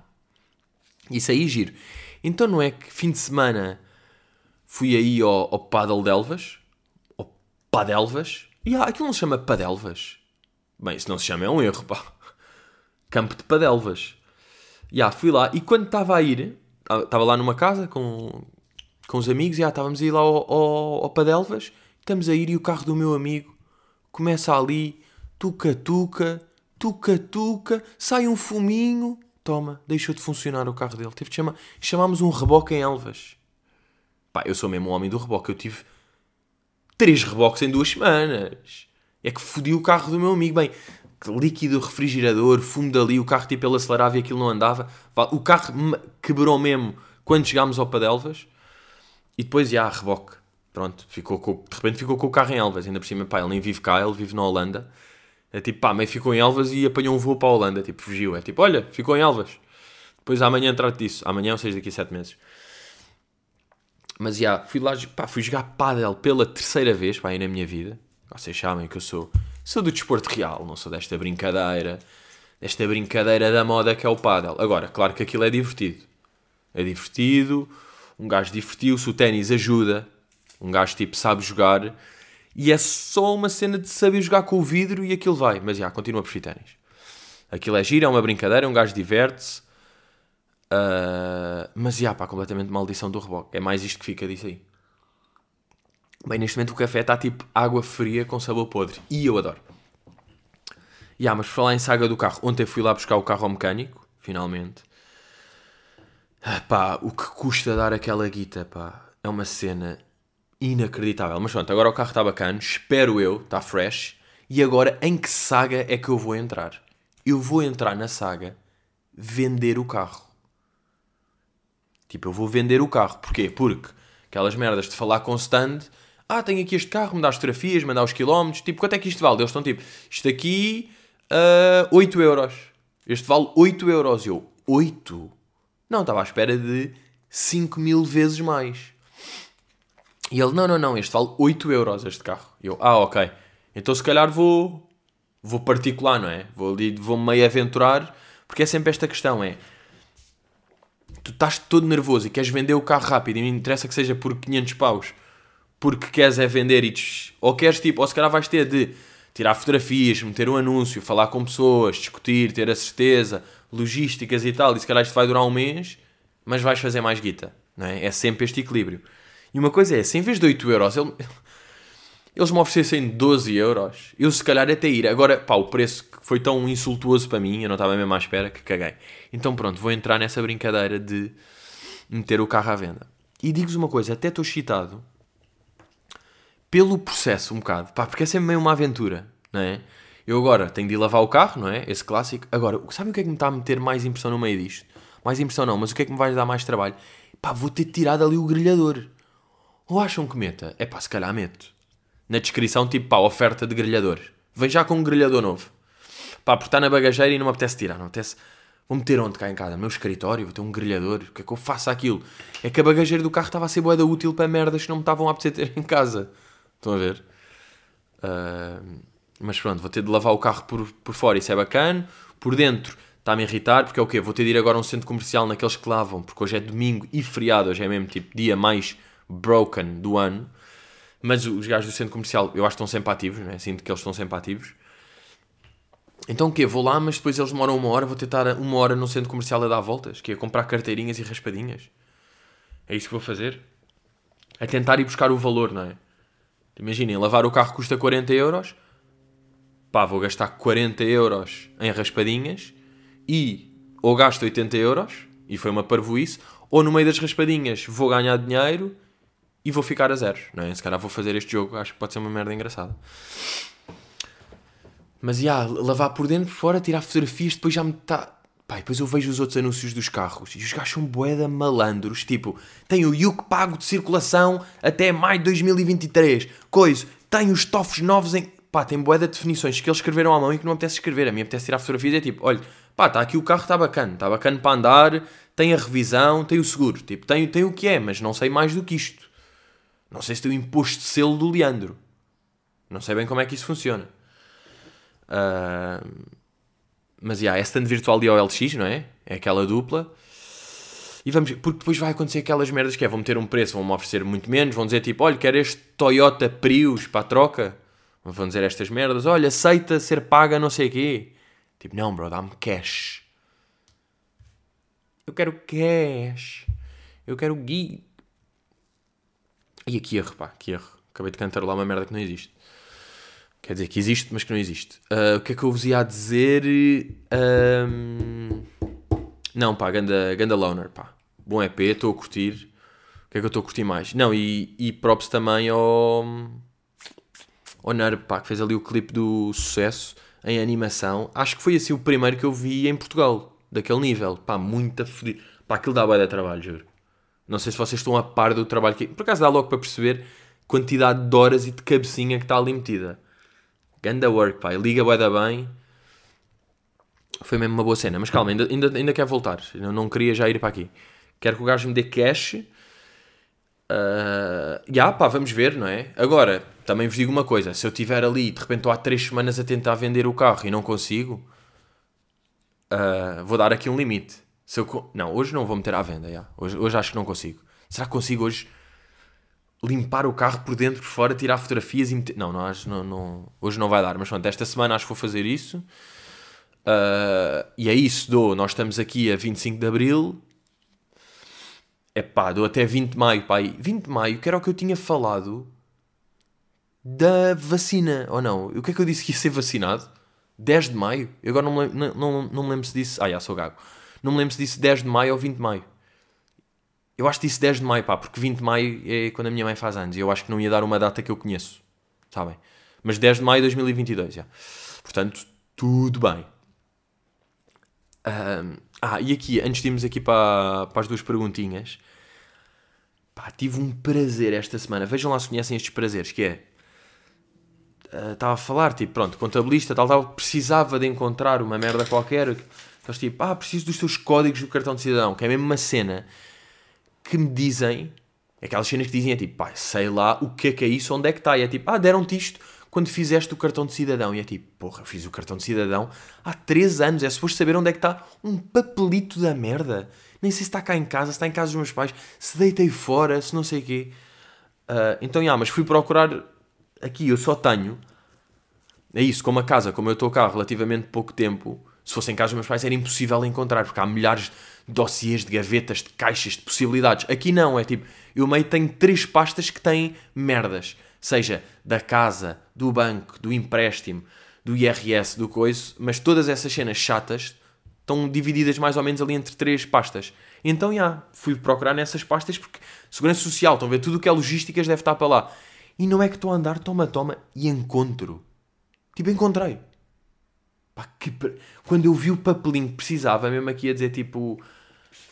Isso aí giro. Então não é que fim de semana fui aí ao, ao Padel de Elvas, ao Padelvas, e ah, aquilo não se chama Padelvas. Bem, se não se chama é um erro, pá. [LAUGHS] Campo de Padelvas. E ah, fui lá, e quando estava a ir, estava lá numa casa com, com os amigos, e ah, estávamos a ir lá ao, ao, ao Padelvas, estamos a ir e o carro do meu amigo começa ali, tuca-tuca, tuca-tuca, sai um fuminho, toma, deixou de funcionar o carro dele. Teve de chamar, chamámos um reboque em Elvas. Pá, eu sou mesmo um homem do reboque, eu tive três reboques em duas semanas. É que fodi o carro do meu amigo. Bem, líquido refrigerador, fumo dali, o carro tipo ele acelerava e aquilo não andava. O carro quebrou mesmo quando chegámos ao Padelvas. E depois, já, reboque. Pronto, ficou com, de repente ficou com o carro em Elvas. Ainda por cima, pá, ele nem vive cá, ele vive na Holanda. É tipo, pá, meio ficou em Elvas e apanhou um voo para a Holanda. Tipo, fugiu. É tipo, olha, ficou em Elvas. Depois amanhã trato disso. Amanhã, ou seja, daqui a sete meses. Mas, já, fui lá, pá, fui jogar pádel pela terceira vez, pá, aí na minha vida. Vocês sabem que eu sou, sou do desporto real, não sou desta brincadeira, desta brincadeira da moda que é o pádel. Agora, claro que aquilo é divertido. É divertido, um gajo divertiu-se, o ténis ajuda, um gajo tipo sabe jogar e é só uma cena de saber jogar com o vidro e aquilo vai. Mas já, continua preferir ténis. Aquilo é giro, é uma brincadeira, um gajo diverte-se. Uh, mas já, pá, completamente maldição do reboque. É mais isto que fica disso aí. Bem, neste momento o café está tipo água fria com sabor podre. E eu adoro. Já, mas por falar em saga do carro, ontem fui lá buscar o carro ao mecânico, finalmente. Ah, pá, o que custa dar aquela guita, pá. É uma cena inacreditável. Mas pronto, agora o carro está bacana, espero eu, está fresh. E agora, em que saga é que eu vou entrar? Eu vou entrar na saga vender o carro. Tipo, eu vou vender o carro. Porquê? Porque aquelas merdas de falar com o stand. Ah, tenho aqui este carro, mandar as fotografias, mandar os quilómetros. Tipo, quanto é que isto vale? Eles estão tipo, isto aqui, uh, ah, 8 euros. Este vale 8 euros. Eu, 8? Não, estava à espera de 5 mil vezes mais. E ele, não, não, não, este vale 8 euros este carro. E eu, ah, ok. Então se calhar vou, vou particular, não é? Vou, vou meio aventurar, porque é sempre esta questão, é... Tu estás todo nervoso e queres vender o carro rápido e não interessa que seja por 500 paus, porque queres é vender e... Tch, ou queres tipo, ou se calhar vais ter de tirar fotografias, meter um anúncio, falar com pessoas, discutir, ter a certeza, logísticas e tal, e se calhar isto vai durar um mês, mas vais fazer mais guita, não é? É sempre este equilíbrio. E uma coisa é, se em vez de 8 euros ele, eles me oferecessem 12 euros, eu se calhar até ir. Agora, pá, o preço foi tão insultuoso para mim, eu não estava mesmo à espera, que caguei. Então pronto, vou entrar nessa brincadeira de meter o carro à venda. E digo-vos uma coisa, até estou excitado pelo processo um bocado, pá, porque é sempre meio uma aventura, não é? Eu agora tenho de ir lavar o carro, não é? Esse clássico. Agora, sabe o que é que me está a meter mais impressão no meio disto? Mais impressão não, mas o que é que me vai dar mais trabalho? Pá, vou ter tirado ali o grelhador. Ou acham que meta? É pá, se calhar meto. Na descrição, tipo, pá, oferta de grelhador. Vem já com um grelhador novo. Pá, porque está na bagageira e não me apetece tirar. Não apetece... Vou meter onde cá em casa? No meu escritório? Vou ter um grelhador? O que é que eu faço aquilo? É que a bagageira do carro estava a ser boeda útil para merdas que não me estavam a apetecer ter [LAUGHS] em casa. Estão a ver? Uh... Mas pronto, vou ter de lavar o carro por, por fora, isso é bacana. Por dentro está-me a irritar, porque é o quê? Vou ter de ir agora a um centro comercial naqueles que lavam, porque hoje é domingo e feriado, hoje é mesmo tipo dia mais broken do ano. Mas os gajos do centro comercial eu acho que estão sempre ativos, né? sinto que eles estão sempre ativos. Então o quê? Vou lá, mas depois eles demoram uma hora, vou tentar uma hora no centro comercial a dar voltas, que é comprar carteirinhas e raspadinhas. É isso que vou fazer. É tentar ir buscar o valor, não é? Imaginem, lavar o carro custa 40 euros. Pá, vou gastar 40 euros em raspadinhas e ou gasto 80 euros, e foi uma parvoíce, ou no meio das raspadinhas vou ganhar dinheiro e vou ficar a zeros, não é? Se calhar vou fazer este jogo, acho que pode ser uma merda engraçada. Mas, já, yeah, lavar por dentro, por fora, tirar fotografias, depois já me está... Pá, depois eu vejo os outros anúncios dos carros e os gajos são boeda malandros, tipo, tem o Yuk pago de circulação até maio de 2023, coisa, tem os tofos novos em... Pá, tem boeda de definições que eles escreveram à mão e que não me apetece escrever, a mim apetece tirar fotografias e é tipo, olha, Pá, está aqui o carro, está bacana, está bacana para andar, tem a revisão, tem o seguro, tipo, tem, tem o que é, mas não sei mais do que isto. Não sei se tem o imposto de selo do Leandro. Não sei bem como é que isso funciona. Uh, mas, já, yeah, é stand virtual de OLX, não é? É aquela dupla. E vamos, porque depois vai acontecer aquelas merdas que é, vão meter um preço, vão-me oferecer muito menos, vão dizer tipo, olha, quer este Toyota Prius para a troca? Vão dizer estas merdas, olha, aceita ser paga não sei o quê. Tipo, não, bro, dá-me cash. Eu quero cash. Eu quero gui. E aqui erro, pá, que erro. Acabei de cantar lá uma merda que não existe. Quer dizer, que existe, mas que não existe. Uh, o que é que eu vos ia dizer? Um... Não, pá, ganda, ganda loner, pá. Bom EP, estou a curtir. O que é que eu estou a curtir mais? Não, e, e props também ao... Ao Nerb, pá, que fez ali o clipe do sucesso em animação. Acho que foi assim o primeiro que eu vi em Portugal. Daquele nível. Pá, muito fodido. Pá, aquilo dá bué de trabalho, juro. Não sei se vocês estão a par do trabalho que... Por acaso dá logo para perceber quantidade de horas e de cabecinha que está ali metida. Ganda work, pá. Liga bué da bem. Foi mesmo uma boa cena. Mas calma, ainda, ainda, ainda quero voltar. Eu não queria já ir para aqui. Quero que o gajo me dê cash. Uh, já, pá, vamos ver, não é? Agora, também vos digo uma coisa. Se eu estiver ali, de repente estou há 3 semanas a tentar vender o carro e não consigo, uh, vou dar aqui um limite. Se eu, não, hoje não vou meter à venda, já. Hoje, hoje acho que não consigo. Será que consigo hoje limpar o carro por dentro, por fora, tirar fotografias e meter... Não, não, não, não, hoje não vai dar, mas pronto, esta semana acho que vou fazer isso. Uh, e é isso, dou. Nós estamos aqui a 25 de Abril. É pá, dou até 20 de Maio, pá. 20 de Maio, que era o que eu tinha falado da vacina, ou não? O que é que eu disse que ia ser vacinado? 10 de Maio? Eu agora não me, lembro, não, não, não me lembro se disse... Ah, já sou gago. Não me lembro se disse 10 de Maio ou 20 de Maio. Eu acho que disse 10 de maio, pá, porque 20 de maio é quando a minha mãe faz anos e eu acho que não ia dar uma data que eu conheço, sabem? Mas 10 de maio de 2022, já. Portanto, tudo bem. Um, ah, e aqui, antes de irmos aqui para, para as duas perguntinhas, pá, tive um prazer esta semana. Vejam lá se conhecem estes prazeres, que é... Uh, estava a falar, tipo, pronto, contabilista, tal, tal, precisava de encontrar uma merda qualquer. Então, tipo, ah, preciso dos teus códigos do cartão de cidadão, que é mesmo uma cena que me dizem, aquelas cenas que dizem é tipo, pá, sei lá o que é que é isso, onde é que está? E é tipo, ah, deram-te isto quando fizeste o cartão de cidadão. E é tipo, porra, eu fiz o cartão de cidadão há 3 anos, é suposto saber onde é que está um papelito da merda. Nem sei se está cá em casa, se está em casa dos meus pais, se deitei fora, se não sei o quê. Uh, então, já, mas fui procurar aqui, eu só tenho. É isso, como a casa, como eu estou cá há relativamente pouco tempo, se fosse em casa dos meus pais era impossível encontrar, porque há milhares dossiês de gavetas, de caixas, de possibilidades. Aqui não, é tipo, eu meio tenho três pastas que têm merdas. Seja da casa, do banco, do empréstimo, do IRS, do coiso, mas todas essas cenas chatas estão divididas mais ou menos ali entre três pastas. Então, já, fui procurar nessas pastas porque Segurança Social, estão a ver, tudo o que é logísticas deve estar para lá. E não é que estou a andar, toma, toma, e encontro. Tipo, encontrei. Pá, que... Quando eu vi o papelinho que precisava, mesmo aqui a dizer tipo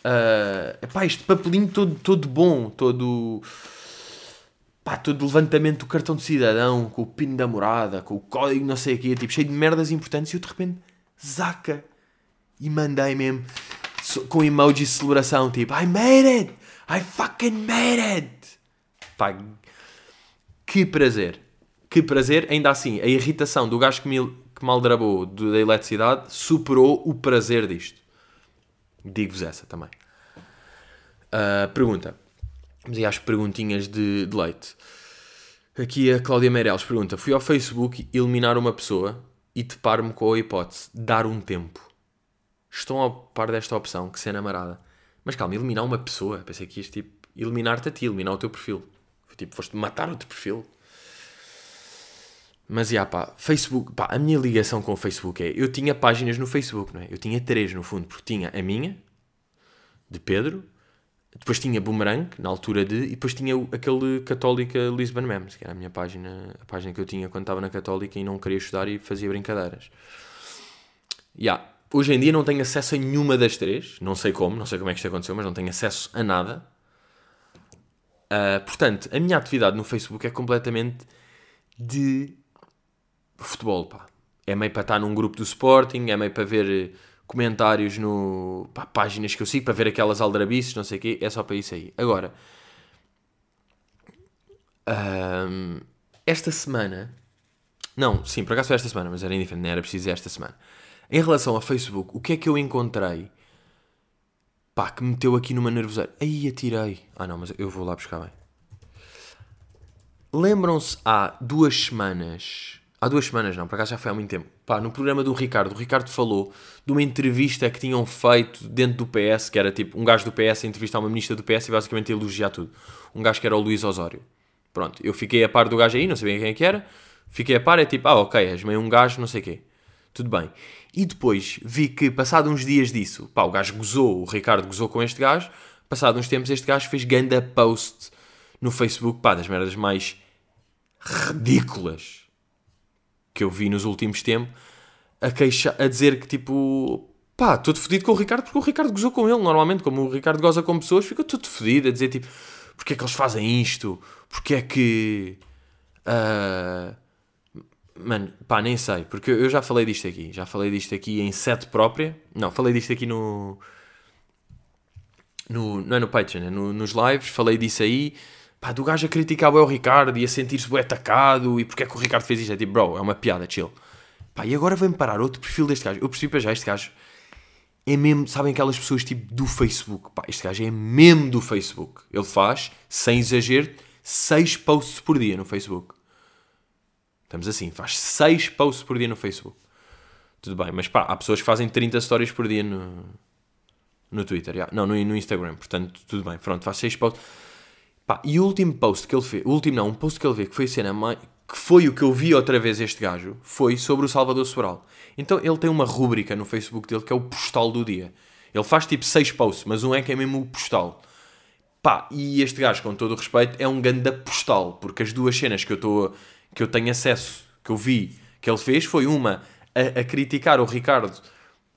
Uh, epá, este papelinho todo, todo bom, todo. Pá, todo levantamento do cartão de cidadão, com o PIN da morada, com o código não sei o quê, tipo, cheio de merdas importantes, e eu de repente, zaca! E mandei mesmo com emoji de celebração, tipo, I made it! I fucking made it! Pá, que prazer! Que prazer, ainda assim, a irritação do gajo que me, que me aldrabou da eletricidade superou o prazer disto. Digo-vos essa também. Uh, pergunta. Vamos aí às perguntinhas de, de leite. Aqui a Cláudia Meireles pergunta: Fui ao Facebook eliminar uma pessoa e deparo-me com a hipótese de dar um tempo. Estão a par desta opção, que cena marada. Mas calma, eliminar uma pessoa. Pensei que ias tipo eliminar-te a ti, eliminar o teu perfil. Foi tipo, foste matar o teu perfil. Mas, já, pá, Facebook, pá, a minha ligação com o Facebook é, eu tinha páginas no Facebook, não é? Eu tinha três, no fundo, porque tinha a minha, de Pedro, depois tinha Boomerang, na altura de, e depois tinha aquele Católica Lisbon Memes, que era a minha página, a página que eu tinha quando estava na Católica e não queria estudar e fazia brincadeiras. Já, hoje em dia não tenho acesso a nenhuma das três, não sei como, não sei como é que isto aconteceu, mas não tenho acesso a nada. Uh, portanto, a minha atividade no Facebook é completamente de futebol, pá. É meio para estar num grupo do Sporting, é meio para ver comentários no pá, páginas que eu sigo para ver aquelas aldrabices, não sei o quê, é só para isso aí. Agora, esta semana, não, sim, por acaso foi esta semana, mas era indiferente, não era preciso esta semana. Em relação ao Facebook, o que é que eu encontrei? Pá, que me meteu aqui numa nervoseira. Aí atirei. Ah não, mas eu vou lá buscar bem. Lembram-se há duas semanas. Há duas semanas não, por acaso já foi há muito tempo. Pá, no programa do Ricardo, o Ricardo falou de uma entrevista que tinham feito dentro do PS, que era tipo um gajo do PS a entrevistar uma ministra do PS e basicamente elogiar tudo. Um gajo que era o Luís Osório. Pronto, eu fiquei a par do gajo aí, não sabia quem é que era. Fiquei a par, é tipo, ah, ok, és meio um gajo, não sei o quê. Tudo bem. E depois vi que, passado uns dias disso, pá, o gajo gozou, o Ricardo gozou com este gajo. Passado uns tempos, este gajo fez ganda post no Facebook, pá, das merdas mais ridículas que eu vi nos últimos tempos, a, queixa, a dizer que tipo, pá, todo fodido com o Ricardo, porque o Ricardo gozou com ele. Normalmente, como o Ricardo goza com pessoas, fica todo fodido a dizer tipo, porque é que eles fazem isto? Porque é que. ah, Mano, pá, nem sei, porque eu já falei disto aqui. Já falei disto aqui em set própria. Não, falei disto aqui no. no não é no Patreon, é no- nos lives. Falei disso aí. Pá, do gajo a criticar o Ricardo e a sentir-se bem atacado. E porque é que o Ricardo fez isto? É tipo, bro, é uma piada, chill. Pá, e agora vem parar outro perfil deste gajo. Eu percebi para já, este gajo é mesmo, sabem aquelas pessoas tipo do Facebook? Pá, este gajo é mesmo do Facebook. Ele faz, sem exagero, 6 posts por dia no Facebook. Estamos assim, faz 6 posts por dia no Facebook. Tudo bem, mas pá, há pessoas que fazem 30 stories por dia no, no Twitter, já. não, no, no Instagram, portanto, tudo bem, pronto, faz 6 posts. Pá, e o último post que ele fez, o último não, um post que ele fez, que foi a cena mais, que foi o que eu vi outra vez este gajo, foi sobre o Salvador Sobral. Então ele tem uma rúbrica no Facebook dele que é o postal do dia. Ele faz tipo 6 posts, mas um é que é mesmo o postal. Pá, e este gajo, com todo o respeito, é um ganda postal, porque as duas cenas que eu, tô, que eu tenho acesso, que eu vi, que ele fez, foi uma a, a criticar o Ricardo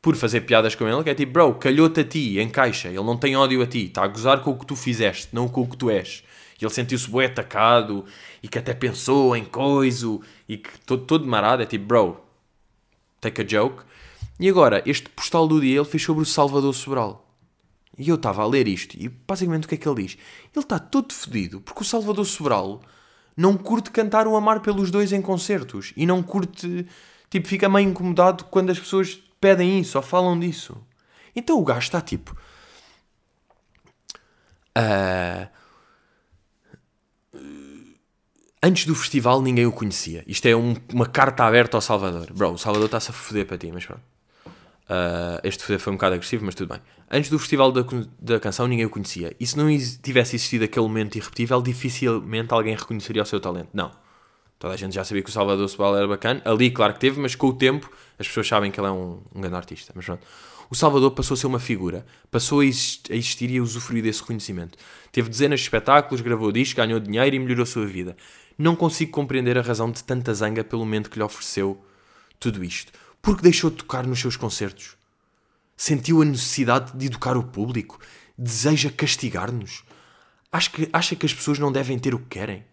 por fazer piadas com ele, que é tipo, bro, calhou-te a ti, encaixa, ele não tem ódio a ti, está a gozar com o que tu fizeste, não com o que tu és. E ele sentiu-se bué atacado, e que até pensou em coiso, e que todo, todo marado, é tipo, bro, take a joke. E agora, este postal do dia ele fez sobre o Salvador Sobral. E eu estava a ler isto, e basicamente o que é que ele diz? Ele está todo fodido, porque o Salvador Sobral não curte cantar o Amar pelos Dois em concertos. E não curte, tipo, fica meio incomodado quando as pessoas pedem isso ou falam disso. Então o gajo está tipo. ah, antes do festival ninguém o conhecia. Isto é um- uma carta aberta ao Salvador. Bro, o Salvador está-se a foder para ti, mas pronto. Uh, este foder foi um bocado agressivo, mas tudo bem. Antes do Festival da, da Canção, ninguém o conhecia. E se não tivesse existido aquele momento irrepetível, dificilmente alguém reconheceria o seu talento. Não. Toda a gente já sabia que o Salvador Sobral era bacana. Ali, claro que teve, mas com o tempo as pessoas sabem que ele é um, um grande artista. Mas pronto. O Salvador passou a ser uma figura. Passou a exis- a existir e a usufruir desse reconhecimento. Teve dezenas de espetáculos, gravou discos, ganhou dinheiro e melhorou a sua vida. Não consigo compreender a razão de tanta zanga pelo momento que lhe ofereceu tudo isto. Porque deixou de tocar nos seus concertos. Sentiu a necessidade de educar o público. Deseja castigar-nos. Acha que as pessoas não devem ter o que querem.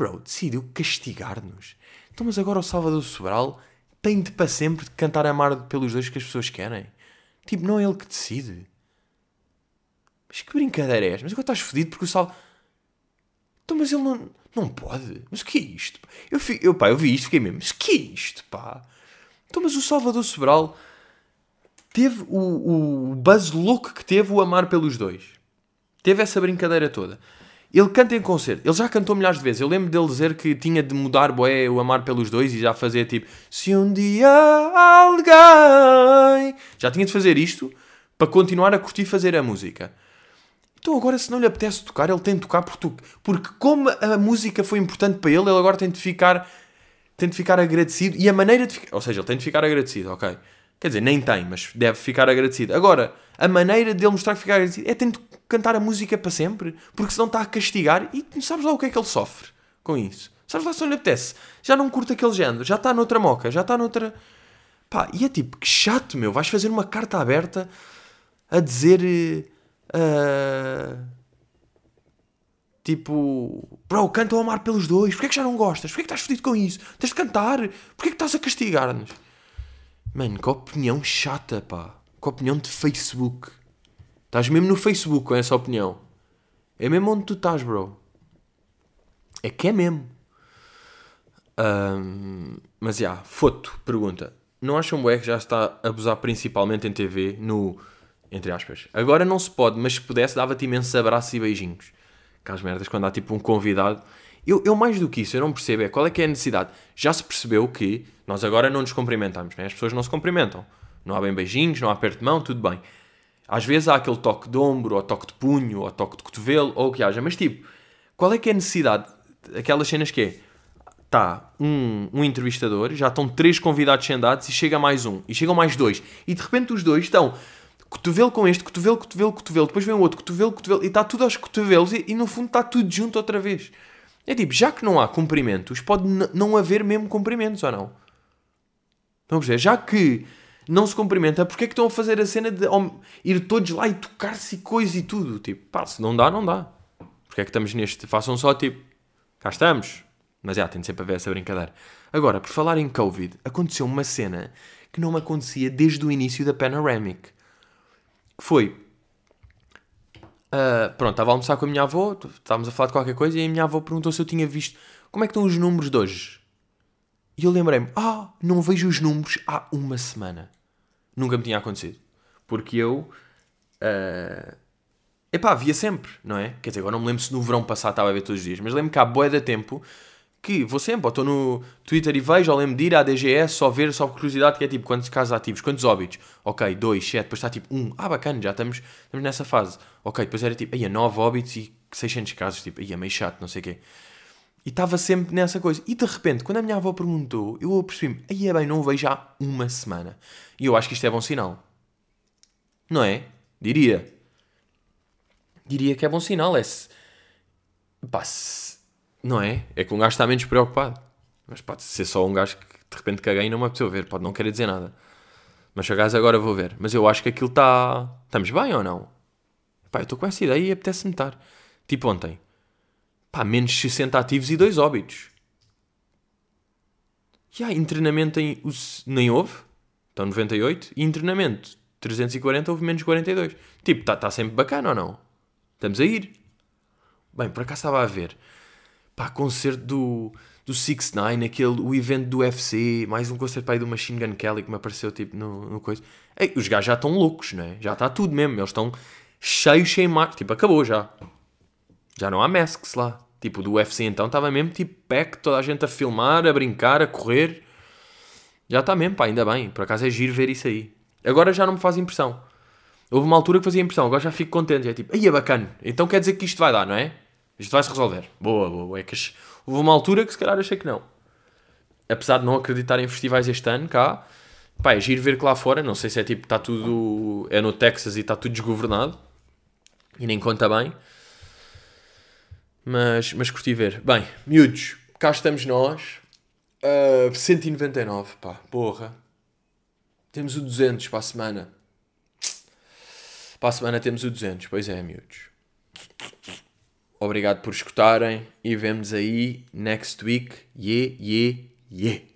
Bro, decidiu castigar-nos. Então, mas agora o Salvador Sobral tem de para sempre de cantar amar pelos dois que as pessoas querem. Tipo, não é ele que decide. Mas que brincadeira é esta? Mas agora estás fodido porque o Salvador... Então, mas ele não, não pode. Mas o que é isto? Eu, fi- eu, pá, eu vi isto fiquei mesmo, mas o que é isto, pá? Então, mas o Salvador Sobral teve o, o buzz louco que teve o amar pelos dois. Teve essa brincadeira toda. Ele canta em concerto. Ele já cantou milhares de vezes. Eu lembro dele dizer que tinha de mudar boé, o amar pelos dois e já fazer tipo Se um dia alguém... Já tinha de fazer isto para continuar a curtir fazer a música. Então agora se não lhe apetece tocar, ele tem de tocar por tu. Porque como a música foi importante para ele, ele agora tem de ficar tem de ficar agradecido e a maneira de ficar, ou seja, ele tem de ficar agradecido, ok? Quer dizer, nem tem, mas deve ficar agradecido. Agora, a maneira dele mostrar que fica agradecido é tendo cantar a música para sempre, porque senão está a castigar e não sabes lá o que é que ele sofre com isso. Sabes lá se não lhe apetece. Já não curta aquele género, já está noutra moca, já está noutra. Pá, e é tipo, que chato, meu. Vais fazer uma carta aberta a dizer. ah, Tipo, bro, canta o amar pelos dois. Porquê que já não gostas? Porquê que estás fodido com isso? Tens de cantar. Porquê que estás a castigar-nos? Mano, que opinião chata, pá. a opinião de Facebook. Estás mesmo no Facebook com essa opinião. É mesmo onde tu estás, bro. É que é mesmo. Um, mas já, yeah, foto, pergunta. Não acham bué que já está a abusar principalmente em TV no... Entre aspas. Agora não se pode, mas se pudesse dava-te imensos abraços e beijinhos. Aquelas merdas quando há tipo um convidado. Eu, eu mais do que isso, eu não percebo é qual é que é a necessidade. Já se percebeu que nós agora não nos cumprimentamos, né? as pessoas não se cumprimentam. Não há bem beijinhos, não há aperto de mão, tudo bem. Às vezes há aquele toque de ombro, ou toque de punho, ou toque de cotovelo, ou o que haja. Mas tipo, qual é que é a necessidade? Aquelas cenas que é, está um, um entrevistador, já estão três convidados sentados e chega mais um, e chegam mais dois. E de repente os dois estão cotovelo com este, cotovelo, cotovelo, cotovelo, depois vem o outro, cotovelo, cotovelo, e está tudo aos cotovelos, e, e no fundo está tudo junto outra vez. É tipo, já que não há cumprimentos, pode não haver mesmo cumprimentos ou não? Estão a? Já que não se cumprimenta, porque é que estão a fazer a cena de ir todos lá e tocar-se e coisa e tudo? Tipo, pá, se não dá, não dá. Porque é que estamos neste? Façam só tipo, cá estamos. Mas já, tem de sempre a ver essa brincadeira. Agora, por falar em Covid, aconteceu uma cena que não me acontecia desde o início da Panoramic. Que foi. Uh, pronto, estava a almoçar com a minha avó, estávamos a falar de qualquer coisa e a minha avó perguntou se eu tinha visto como é que estão os números de hoje. E eu lembrei-me, ah, não vejo os números há uma semana. Nunca me tinha acontecido. Porque eu. Uh, epá, via sempre, não é? Quer dizer, agora não me lembro se no verão passado estava a ver todos os dias, mas lembro que há boé de tempo que vou sempre, estou no Twitter e vejo, ou lembro de ir à DGS só ver, só por curiosidade, que é tipo quantos casos ativos, quantos óbitos. Ok, 2, 7, depois está tipo 1. Um. Ah, bacana, já estamos, estamos nessa fase. Ok, depois era tipo, aí 9 óbitos e 600 casos, tipo, aí é meio chato, não sei o quê. E estava sempre nessa coisa. E de repente, quando a minha avó perguntou, eu percebi-me, aí é bem, não o vejo há uma semana. E eu acho que isto é bom sinal. Não é? Diria. Diria que é bom sinal. É se... Pá, se... Não é? É que um gajo está menos preocupado. Mas pode ser só um gajo que de repente caguei e não me apeteceu ver. Pode não querer dizer nada. Mas se acaso agora vou ver. Mas eu acho que aquilo está... Estamos bem ou não? Pá, eu estou com essa ideia e apetece-me estar. Tipo ontem pá, menos 60 ativos e 2 óbitos. E há internamento em, nem houve, estão 98, e internamento 340 houve menos 42. Tipo, está tá sempre bacana ou não? Estamos a ir. Bem, por acaso estava a ver, pá, concerto do, do 6 9 aquele, o evento do UFC, mais um concerto para aí do Machine Gun Kelly que me apareceu tipo no, no coisa. Ei, os gajos já estão loucos, né? Já está tudo mesmo, eles estão cheios, sem mais. Tipo, acabou já. Já não há masks lá. Tipo, do UFC então estava mesmo tipo pack, toda a gente a filmar, a brincar, a correr. Já está mesmo, pá, ainda bem. Por acaso é giro ver isso aí. Agora já não me faz impressão. Houve uma altura que fazia impressão, agora já fico contente. É tipo, aí é bacana. Então quer dizer que isto vai dar, não é? Isto vai se resolver. Boa, boa. É que houve uma altura que se calhar achei que não. Apesar de não acreditar em festivais este ano, cá, pá, é giro ver que lá fora, não sei se é tipo, está tudo. É no Texas e está tudo desgovernado. E nem conta bem. Mas, mas curti ver. Bem, miúdos, cá estamos nós. Uh, 199, pá, porra. Temos o 200 para a semana. Para a semana temos o 200, pois é, miúdos. Obrigado por escutarem e vemos aí next week. Yeah, yeah, yeah.